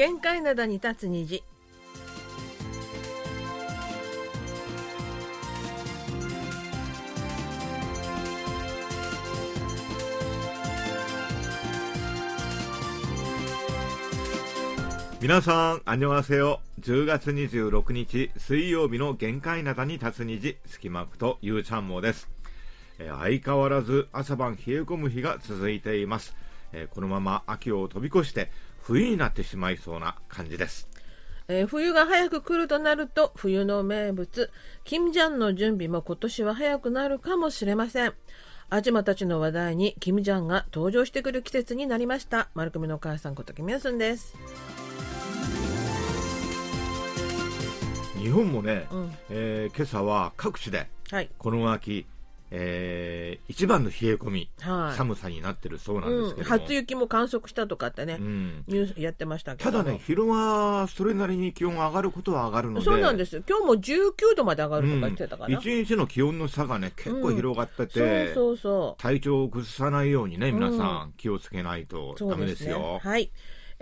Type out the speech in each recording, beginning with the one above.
限界灘に立つ虹皆さん、あにょはせよ。10月26日水曜日の限界灘に立つ虹、隙間区とゆうちゃんもです。えー相変わらず朝晩冷え込む日が続いています。えーこのまま秋を飛び越して冬になってしまいそうな感じです。えー冬が早く来るとなると冬の名物金ジャンの準備も今年は早くなるかもしれません。アジマたちの話題にキム・ジャンが登場してくる季節になりました。丸組のお母さんことキム・ヤスンです。日本もね、うん。えー今朝は各地ではい。この秋、えー一番の冷え込み、はい。寒さになってるそうなんですうん、けども、初雪も観測したとかってね、うん。ニュースやってましたけどただね、昼間それなりに気温が上がることは上がるので。そうなんですよ。今日も19度まで上がるとか言ってたかな、一日の気温の差がね結構広がってて、そうそうそう。体調を崩さないようにね皆さん気をつけないとダメですよ。はい。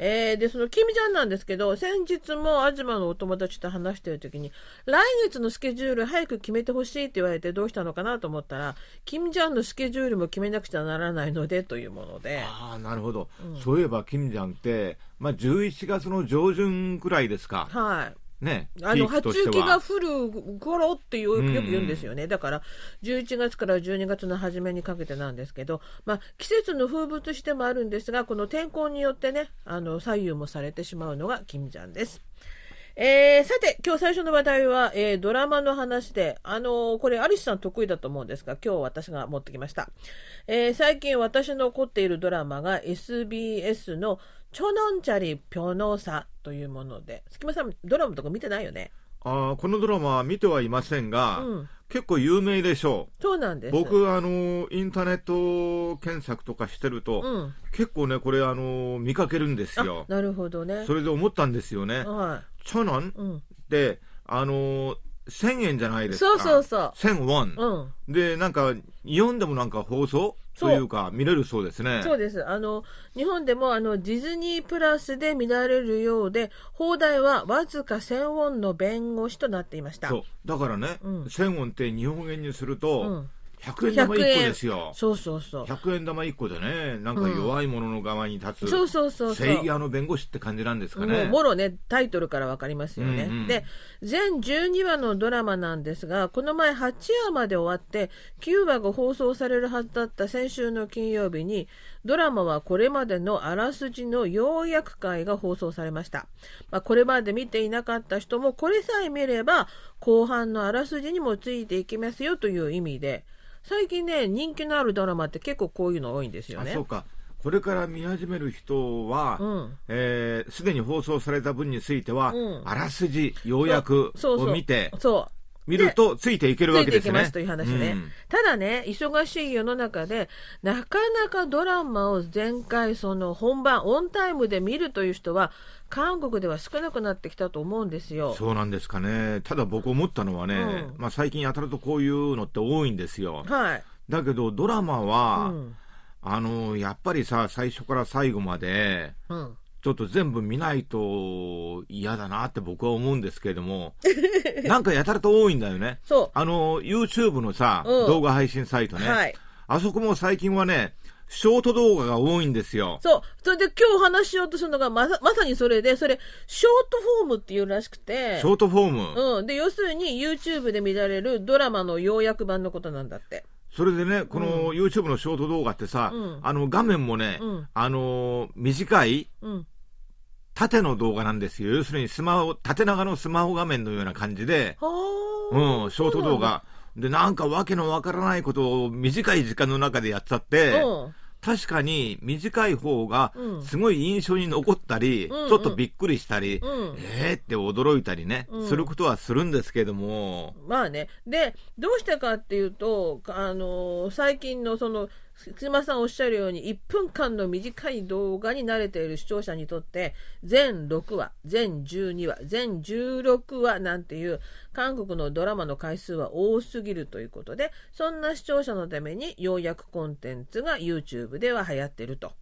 えーで、その、キムちゃんなんですけど、先日も東のお友達と話してる時に、来月のスケジュール早く決めてほしいって言われてどうしたのかなと思ったら、キムちゃんのスケジュールも決めなくちゃならないのでというもので、ああなるほど、そういえば金ちゃんって、まあ、11月の上旬くらいですか、はい。ね、あの、初。雪が降る頃ってよよく言うんですよね。だから、11月から12月の初めにかけてなんですけど、まあ、季節の風物詩でもあるんですが、この天候によってね、あの、左右もされてしまうのが金ちゃんです。えーさて、今日最初の話題は、えードラマの話で、あのーこれ、アリスさん得意だと思うんですが、今日私が持ってきました。えー最近私の凝っているドラマが SBS のチョノンチャリピョノサというもので、隙間さん、ドラマとか見てないよね？あーこのドラマは見てはいませんが、うん結構有名でしょそうなんです。う。僕、あの、インターネット検索とかしてると、うん。結構ね、これ、あの、見かけるんですあよ、。なるほどね。それで思ったんですよね。はチョノン？って、あの、1000円じゃないですか。そうそうそう1000ウォン。うん。で、なんか、日本でもなんか放送？というか、見れるそうですね。そうです。あの、日本でもあの、ディズニープラスで見られるようで、放題はわずか1000ウォンの弁護士となっていました。そう。だからね、うん1000ウォンって日本円にすると、うん100円玉1個ですよ。そうそうそう。100円玉1個でね、なんか弱い者の側に立つ、そうそうそうそう。正義派の弁護士って感じなんですかもうね。もろね、タイトルからわかりますよね。うんうんで、全12話のドラマなんですが、この前8話まで終わって、9話が放送されるはずだった先週の金曜日に、ドラマはこれまでのあらすじの要約会が放送されました。まあ、これまで見ていなかった人も、これさえ見れば、後半のあらすじにもついていきますよという意味で、最近ね、人気のあるドラマって結構こういうの多いんですよねあそう。か。これから見始める人は、うんえーすでに放送された分については、うんあらすじ、要約そうそうを見て、そう。見るとついていけるつわけですね。いていきますという話ね、うんただね忙しい世の中でなかなかドラマを前回その本番オンタイムで見るという人は韓国では少なくなってきたと思うんですよ。そうなんですかね。ただ僕思ったのはね、うんまあ最近やたらとこういうのって多いんですよ。はい、だけどドラマうは、んあの、やっぱりさ、最初から最後まで、うん、ちょっと全部見ないと嫌だなって僕は思うんですけれども、なんかやたらと多いんだよね。そあの、YouTube のさ、うん動画配信サイトう、ね、はい、あそこも最近はね、ショート動画が多いんですよ。そうそれで今日お話ししようとするのがまさまさにそれでそれショートフォームっていうらしくてショートフォーム？うん、で要するに YouTube で見られるドラマの要約版のことなんだって。それでね、この YouTube のショート動画ってさ、うん。あの画面もね、うん。あの短いうん。縦の動画なんですよ。要するにスマホ、縦長のスマホ画面のような感じで、はあうん、ショート動画。で、なんかわけのわからないことを短い時間の中でやっちゃって、うん確かに短い方がうん。すごい印象に残ったり、うんうん。ちょっとびっくりしたり、うん。えーって驚いたりね、うん。することはするんですけども、まあね。で、どうしたかっていうと、あの最近のその、すまさんおっしゃるように、1分間の短い動画に慣れている視聴者にとって、全6話、全12話、全16話なんていう、韓国のドラマの回数は多すぎるということで、そんな視聴者のために、要約コンテンツが YouTube では流行ってると。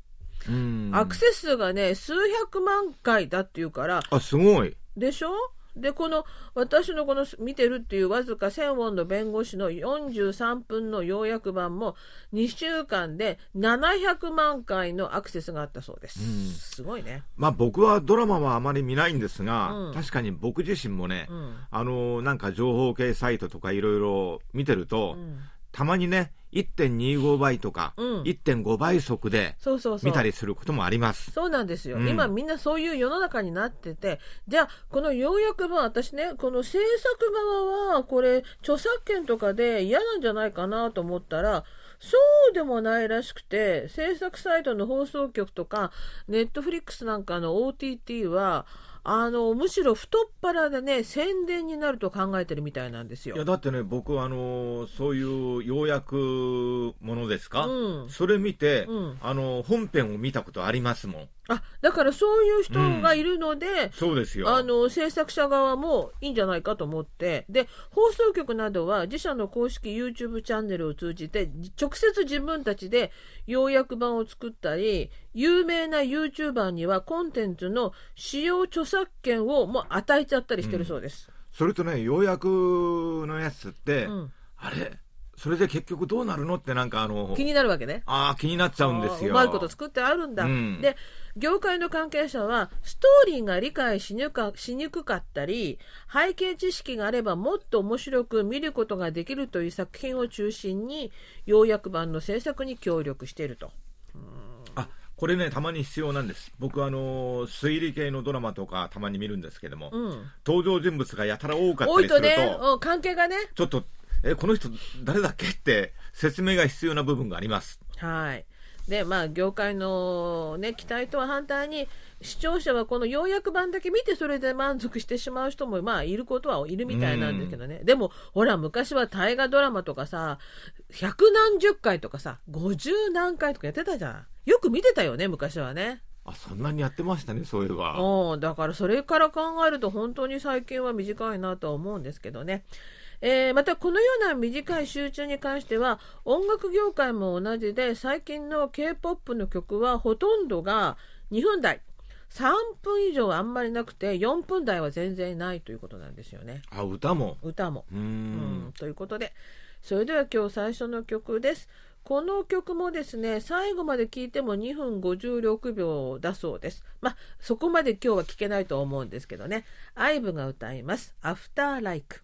うんアクセス数がね、数百万回だっていうから、あ、すごい。でしょ？で、この、私のこの見てるっていうわずか1000ウォンの弁護士の43分の要約版も2週間で700万回のアクセスがあったそうです。うんすごいね。まあ僕はドラマはあまり見ないんですが、うん確かに僕自身もね、うん。あのなんか情報系サイトとかいろいろ見てると、うんたまにね、1.25倍とか、うん1.5倍速でそうそうそう。見たりすることもあります。そうなんですよ、うん今みんなそういう世の中になっててじゃあこの要約版私ねこの制作側はこれ著作権とかで嫌なんじゃないかなと思ったらそうでもないらしくて制作サイトの放送局とかネットフリックスなんかの OTT はあのむしろ太っ腹でね宣伝になると考えてるみたいなんですよいや。だってね、僕、あのそういう要約ものですか、うんそれ見て、うんあの本編を見たことありますもん。あだからそういう人がいるので、そうですよ。あの制作者側もいいんじゃないかと思ってで放送局などは自社の公式 YouTube チャンネルを通じて直接自分たちで要約版を作ったり有名な YouTuber にはコンテンツの使用著作権をもう与えちゃったりしてるそうです。それとね、要約のやつって、うんあれ？それで結局どうなるのってなんかあの、気になるわけね。ああ、気になっちゃうんですよ。うまいこと作ってあるんだ、うんで業界の関係者はストーリーが理解しにくかしにくかったり背景知識があればもっと面白く見ることができるという作品を中心に要約版の制作に協力していると。あこれね、たまに必要なんです。僕、あの推理系のドラマとかたまに見るんですけども、うん、登場人物がやたら多かったりすると、ね、うん、関係がねちょっと、え、この人誰だっけって説明が必要な部分があります。はい。で、まあ、業界のね、期待とは反対に、視聴者はこの要約版だけ見て、それで満足してしまう人も、まあ、いることはいるみたいなんですけどね。でも、ほら、昔は大河ドラマとかさ、百何十回とかさ、五十何回とかやってたじゃん。よく見てたよね、昔はね。あ、そんなにやってましたね、そういえば。うん、だからそれから考えると本当に最近は短いなとは思うんですけどね。えーまたこのような短い集中に関しては音楽業界も同じで最近の K-POP の曲はほとんどが2分台3分以上あんまりなくて4分台は全然ないということなんですよねあ、歌も。歌も。うん。ということでそれでは今日最初の曲です。この曲もですね最後まで聴いても2分56秒だそうです。まあそこまで今日は聴けないと思うんですけどね IVE が歌います「After Like」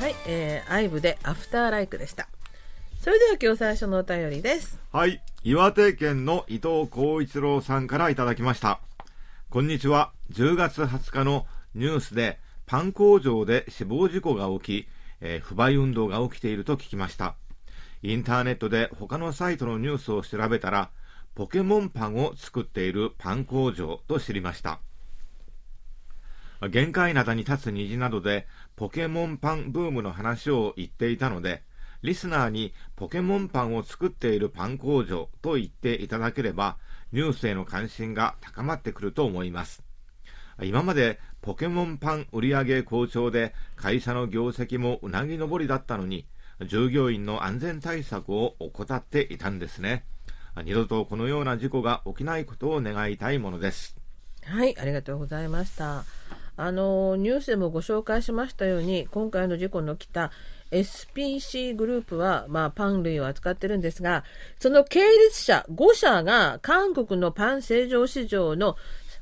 はい、えー、IVE で「After Like」でした。それでは今日最初のお便りです。はい。岩手県の伊藤光一郎さんからいただきました。こんにちは。10月20日のニュースでパン工場で死亡事故が起き、えー不買運動が起きていると聞きました。インターネットで他のサイトのニュースを調べたら、ポケモンパンを作っているパン工場と知りました。限界灘に立つ虹などでポケモンパンブームの話を言っていたので、リスナーにポケモンパンを作っているパン工場と言っていただければ、ニュースへの関心が高まってくると思います。今までポケモンパン売上好調で会社の業績もうなぎ登りだったのに、従業員の安全対策を怠っていたんですね。二度とこのような事故が起きないことを願いたいものです。はい、ありがとうございました。あのニュースでもご紹介しましたように、今回の事故の起きた SPC グループは、まあ、パン類を扱ってるんですが、その系列社5社が韓国のパン製造市場の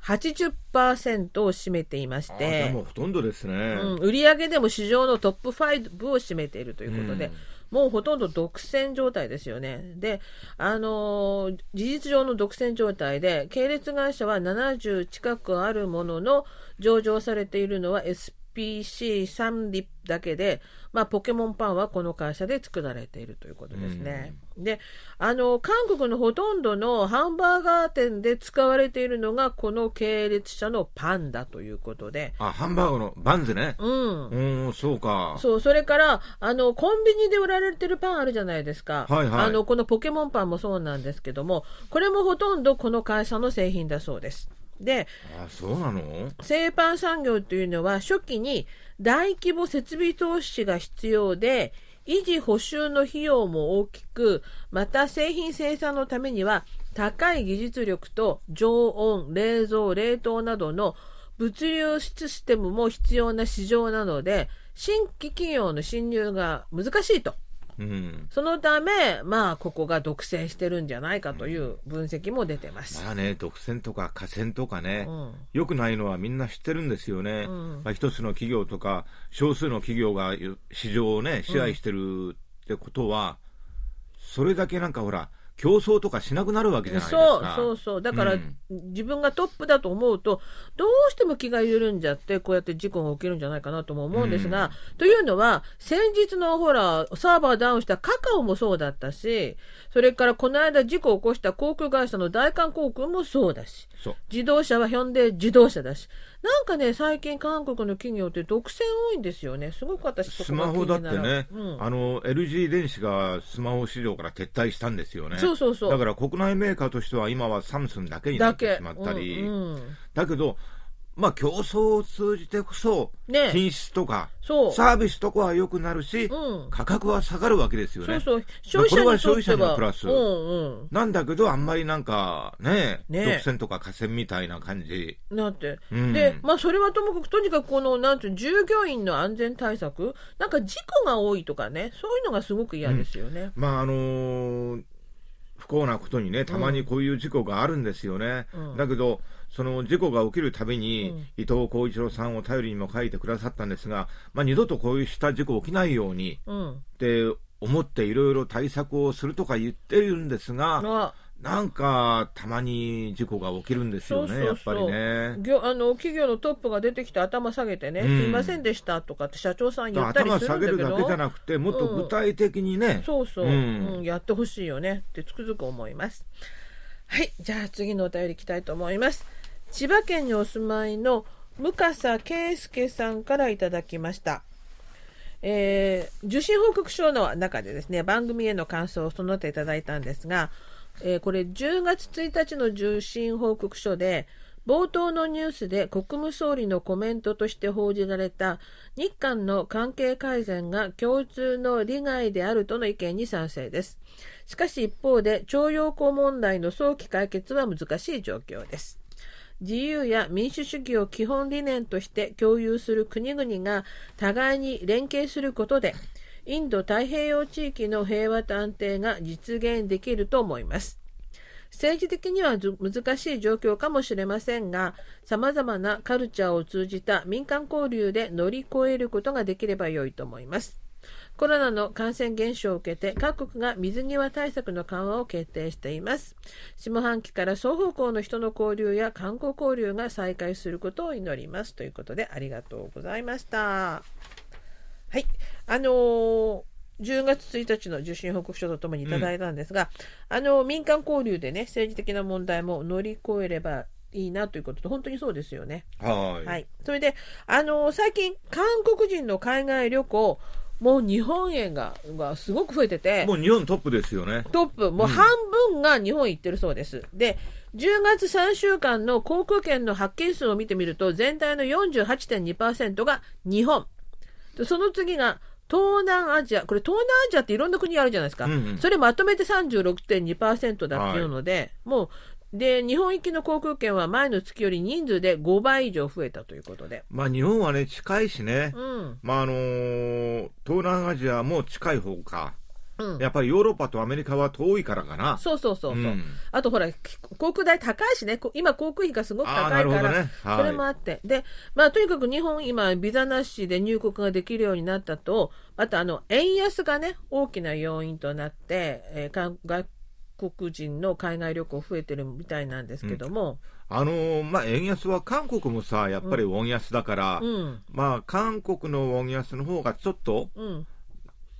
80%を占めていましあて、でもほとんどですね。うん、売上でも市場のトップ5を占めているということで、うんもうほとんど独占状態ですよね。で、あのー事実上の独占状態で、系列会社は70近くあるものの、上場されているのは SPC3 リだけで、まあ、ポケモンパンはこの会社で作られているということですね。で、あの、韓国のほとんどのハンバーガー店で使われているのが、この系列社のパンだということで、あ、ハンバーグのバンズね。うん。うーん、そうか。そう、それから、あの、コンビニで売られてるパンあるじゃないですか。はいはいあの、このポケモンパンもそうなんですけども、これもほとんどこの会社の製品だそうです。で、あそうなの？製パン産業というのは初期に大規模設備投資が必要で、維持補修の費用も大きく、また製品生産のためには高い技術力と常温、冷蔵、冷凍などの物流システムも必要な市場なので、新規企業の侵入が難しいと。うん。そのため、まあ、ここが独占してるんじゃないかという分析も出てます。まあね、独占とか河川とかね、うん良くないのはみんな知ってるんですよね。うんまあ、一つの企業とか、少数の企業が市場をね、支配してるってことは、それだけなんかほら、競争とかしなくなるわけじゃないですそうか。そうそうだから、うん自分がトップだと思うとどうしても気が緩んじゃってこうやって事故が起きるんじゃないかなとも思うんですが、というのは先日のほらサーバーダウンしたカカオもそうだったしそれからこの間事故を起こした航空会社の大韓航空もそうだし。自動車はヒョンデ自動車だしなんかね最近韓国の企業って独占多いんですよね。すごく私スマホだってね、うん。あの LG 電子がスマホ市場から撤退したんですよね。そうそうそう。だから国内メーカーとしては今はサムスンだけになってしまったり、うんうん。だけど、まあ競争を通じてこそ、ね品質とかそう。サービスとかは良くなるし、うん。価格は下がるわけですよね。そうそう。消費者にとってこれは消費者にプラス。うんうん。なんだけど、あんまりなんかね、ね独占とか河川みたいな感じ。なって、うん。で、まあ、それはともかく、とにかくこの、なんていうの従業員の安全対策、なんか事故が多いとかね、そういうのがすごく嫌ですよね。まああのー不幸なことにね、たまにこういう事故があるんですよね。うん。だけど、その事故が起きるたびに、うん。伊藤浩一郎さんを頼りにも書いてくださったんですが、まあ、二度とこういうした事故起きないようにうん。って思っていろいろ対策をするとか言ってるんですが、あ。なんかたまに事故が起きるんですよね、そうそうそう。やっぱりね。業あの企業のトップが出てきて頭下げてね、うん。すいませんでしたとかって社長さん言ったり頭下するんだけど。げるだけじゃなくて、もっと具体的にね、そうそう、ううんんやってほしいよねってつくづく思います。はい、じゃあ次のお便りいきたいと思います。千葉県にお住まいの向笠圭介さんからいただきました。えー受信報告書の中でですね、番組への感想をその他いただいたんですが、えーこれ10月1日の受信報告書で、冒頭のニュースで国務総理のコメントとして報じられた日韓の関係改善が共通の利害であるとの意見に賛成です。しかし一方で徴用工問題の早期解決は難しい状況です。自由や民主主義を基本理念として共有する国々が互いに連携することで、インド太平洋地域の平和と安定が実現できると思います。政治的には難しい状況かもしれませんが、様々なカルチャーを通じた民間交流で乗り越えることができれば良いと思います。コロナの感染減少を受けて各国が水際対策の緩和を決定しています。下半期から双方向の人の交流や観光交流が再開することを祈ります。ということでありがとうございました。はい。あのー10月1日の受信報告書とともにいただいたんですが、あの民間交流でね政治的な問題も乗り越えればいいなということで本当にそうですよね。はい。はい、それで、あの最近、韓国人の海外旅行、もう日本円ががすごく増えてて、もう日本トップですよね。トップ、もう半分が日本行ってるそうです。で、10月3週間の航空券の発券数を見てみると、全体の48.2%が日本。でその次が東南アジア、これ東南アジアっていろんな国あるじゃないですか。うんうんそれまとめて36.2%だっていうので、もう、で、日本行きの航空券は前の月より人数で5倍以上増えたということで。まあ日本はね、近いしね。うん。まああのー東南アジアも近い方か。うん。やっぱりヨーロッパとアメリカは遠いからかな。そうそうそうそう。うんあとほら、航空代高いしね、こ今航空費がすごく高いから、ねはいそれもあって。で、まあとにかく日本今、ビザなしで入国ができるようになったと、あとあの、円安がね、大きな要因となって、えーか外国人の海外旅行増えてるみたいなんですけども、あのーまあ円安は韓国もさ、やっぱりウォン安だから、うん、まあ韓国のウォン安の方がちょっと、うん、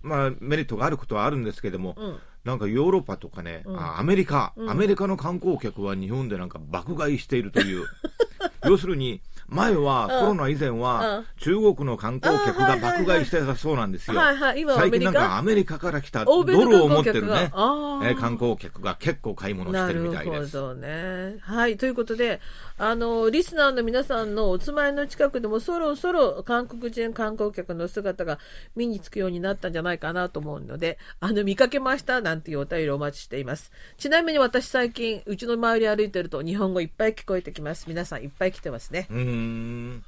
まあメリットがあることはあるんですけども、うん。なんかヨーロッパとかね、うん。あアメリカ、うん。アメリカの観光客は日本でなんか爆買いしているという。要するに、前は、コロナ以前は、中国の観光客が爆買いしてたそうなんですよ。はいはい、今最近なんかアメリカ？から来たドルを持ってるね、え観光客が結構買い物してるみたいです。なるほどね。はい、ということで、あの、リスナーの皆さんのお住まいの近くでもそろそろ韓国人観光客の姿が見につくようになったんじゃないかなと思うので、あの、見かけました？なんていうお便りお待ちしています。ちなみに私最近、うちの周り歩いてると日本語いっぱい聞こえてきます。皆さんいっぱい来てますね。うん。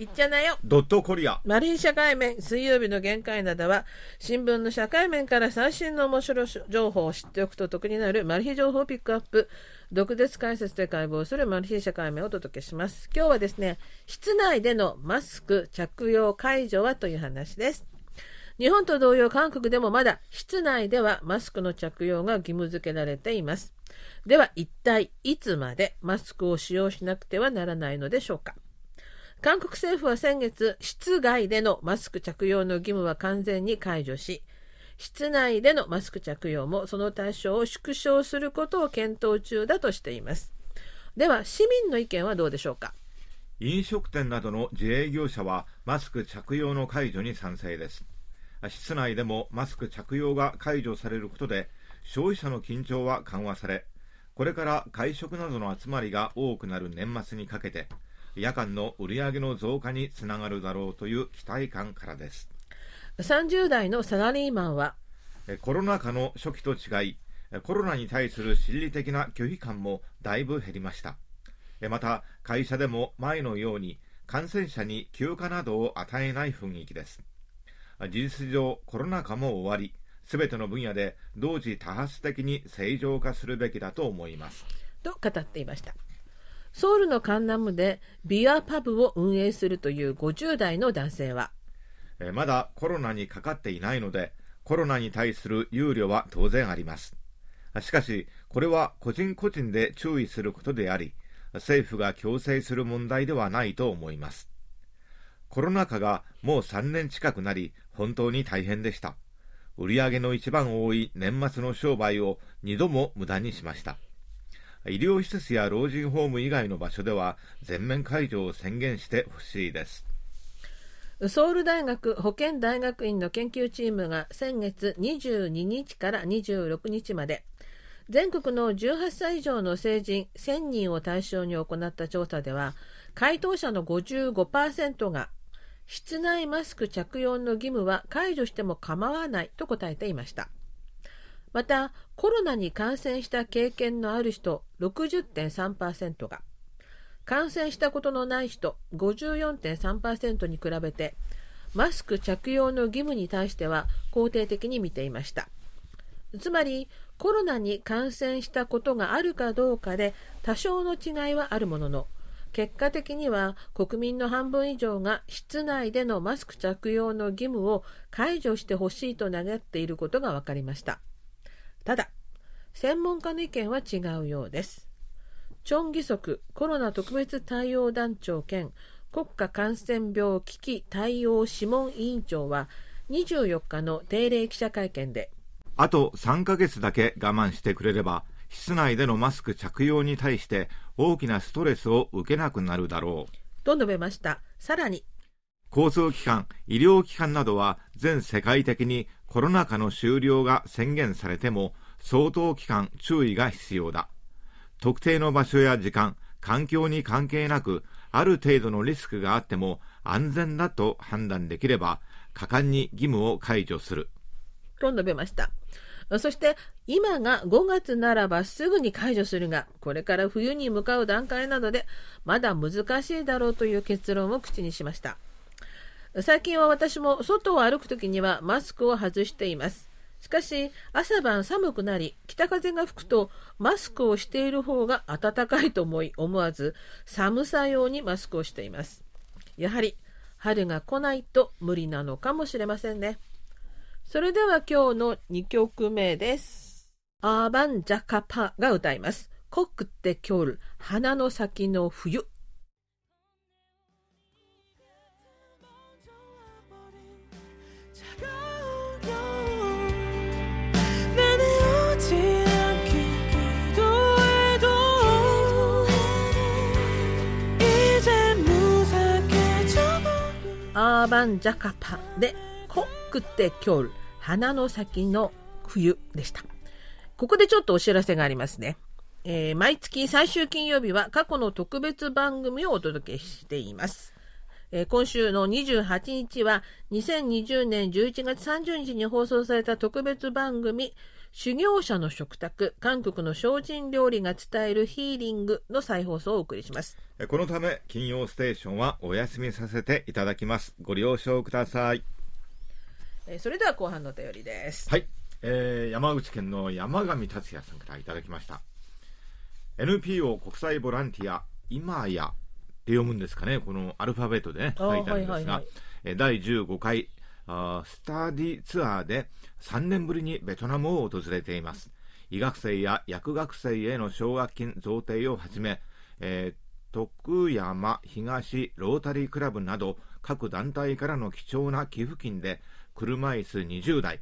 いっちゃなよ。ドットコリア。マリン社会面、水曜日の限界などは、新聞の社会面から最新の面白い情報を知っておくと得になるマル秘情報をピックアップ。毒舌解説で解剖するマル秘社会面をお届けします。今日はですね、室内でのマスク着用解除はという話です。日本と同様韓国でもまだ室内ではマスクの着用が義務付けられています。では一体いつまでマスクを使用しなくてはならないのでしょうか韓国政府は先月、室外でのマスク着用の義務は完全に解除し、室内でのマスク着用もその対象を縮小することを検討中だとしています。では、市民の意見はどうでしょうか？飲食店などの自営業者はマスク着用の解除に賛成です。室内でもマスク着用が解除されることで消費者の緊張は緩和されこれから会食などの集まりが多くなる年末にかけて夜間の売上の増加につながるだろうという期待感からです。30代のサラリーマンはコロナ禍の初期と違いコロナに対する心理的な拒否感もだいぶ減りました。また会社でも前のように感染者に休暇などを与えない雰囲気です。事実上コロナ禍も終わりすべての分野で同時多発的に正常化するべきだと思います。と語っていましたソウルのカンナムでビアパブを運営するという50代の男性はまだコロナにかかっていないのでコロナに対する憂慮は当然ありますしかしこれは個人個人で注意することであり政府が強制する問題ではないと思いますコロナ禍がもう3年近くなり本当に大変でした。売上の一番多い年末の商売を2度も無駄にしました。医療施設や老人ホーム以外の場所では全面解除を宣言してほしいです。ソウル大学保健大学院の研究チームが先月22日から26日まで全国の18歳以上の成人1000人を対象に行った調査では回答者の55%が室内マスク着用の義務は解除しても構わないと答えていました。また、コロナに感染した経験のある人60.3%が、感染したことのない人54.3%に比べて、マスク着用の義務に対しては肯定的に見ていました。つまり、コロナに感染したことがあるかどうかで多少の違いはあるものの、結果的には国民の半分以上が室内でのマスク着用の義務を解除してほしいと願っていることが分かりましたただ専門家の意見は違うようです。チョン・ギソクコロナ特別対応団長兼国家感染病危機対応諮問委員長は24日の定例記者会見であと3ヶ月だけ我慢してくれれば室内でのマスク着用に対して大きなストレスを受けなくなるだろう。と述べました。さらに交通機関医療機関などは全世界的にコロナ禍の終了が宣言されても相当期間注意が必要だ。特定の場所や時間環境に関係なくある程度のリスクがあっても安全だと判断できれば果敢に義務を解除する。と述べました。そして今が5月ならばすぐに解除するが、これから冬に向かう段階などでまだ難しいだろうという結論を口にしました。最近は私も外を歩くときにはマスクを外しています。しかし朝晩寒くなり北風が吹くとマスクをしている方が暖かいと思い思わず寒さ用にマスクをしています。やはり春が来ないと無理なのかもしれませんね。それでは今日の2曲目です。アーバン・ジャカパが歌います。コックってキョル、花の先の冬。マンジャカパでコックテキョル花の先の冬でした。ここでちょっとお知らせがありますね。えー、毎月最終金曜日は過去の特別番組をお届けしています。えー、今週の28日は2020年11月30日に放送された特別番組修行者の食卓韓国の精進料理が伝えるヒーリングの再放送をお送りします。このため金曜ステーションはお休みさせていただきます。ご了承ください、えー、それでは後半のお便りです。はい、えー、山口県の山上達也さんからいただきました。NPO 国際ボランティア今やって読むんですかね。このアルファベットでね書いてあるんですが、はいはいはい、第15回あスタディツアーで3年ぶりにベトナムを訪れています医学生や薬学生への奨学金贈呈をはじめ、えー、徳山東ロータリークラブなど各団体からの貴重な寄付金で車椅子20台、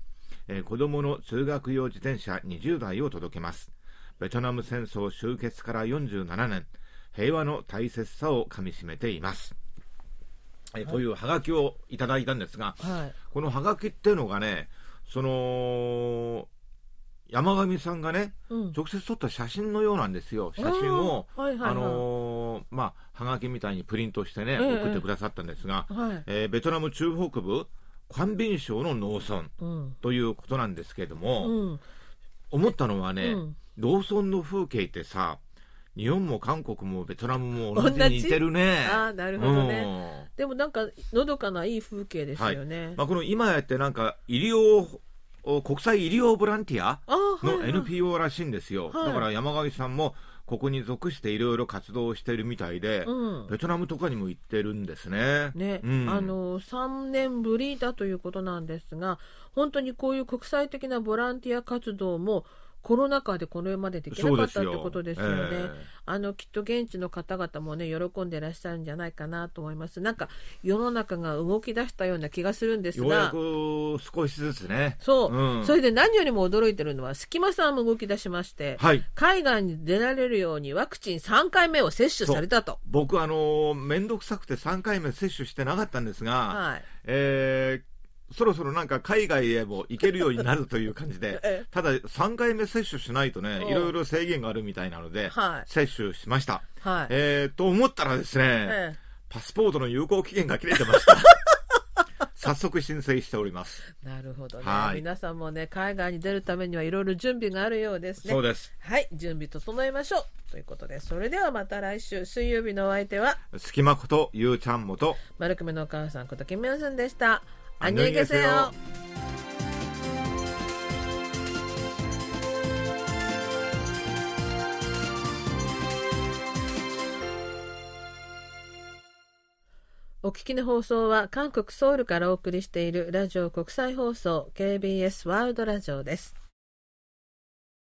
えー、子供の通学用自転車20台を届けますベトナム戦争終結から47年平和の大切さをかみしめています。えというはがきをいただいたんですが、はい、このはがきっていうのがね、その山上さんがね、うん、直接撮った写真のようなんですよ、写真を、はいはいはい、あのー、まあ、はがきみたいにプリントしてね、えー、送ってくださったんですが、はい、えー、ベトナム中北部、カンビン省の農村ということなんですけれども、うん、思ったのはね、うん。農村の風景ってさ日本も韓国もベトナムも同じに似てるね。ああ、なるほどね、うん。でもなんか、のどかないい風景ですよね。はい、まあ、この今やってなんか、医療、国際医療ボランティアの NPO らしいんですよ。はいはい、だから山上さんも、ここに属していろいろ活動しているみたいで、うん、ベトナムとかにも行ってるんですね。ね、うん、あの3年ぶりだということなんですが、本当にこういう国際的なボランティア活動もコロナ禍でこれまでできなかったってことですよね。えー、あのきっと現地の方々もね喜んでらっしゃるんじゃないかなと思います。なんか世の中が動き出したような気がするんですが、ようやく少しずつね。そう、うん、それで何よりも驚いてるのは隙間さんも動き出しまして、はい、海外に出られるようにワクチン3回目を接種されたと。僕あの面倒くさくて3回目接種してなかったんですが、はい、えーそろそろなんか海外へも行けるようになるという感じで、ただ3回目接種しないとね、いろいろ制限があるみたいなので、はい、接種しました。はい、えー、と思ったらですね、ええ、パスポートの有効期限が切れてました。早速申請しております。なるほどね。はい、皆さんもね、海外に出るためにはいろいろ準備があるようですね。そうです。はい、準備整えましょう。ということで、それではまた来週、水曜日のお相手は、隙間ことゆうちゃんもと、丸くめのお母さんことキムヨスンでした。 안녕히 계세요. 오聞きの放送は韓国ソウルからお送りしているラジオ国際放送 KBS ワールドラジオです。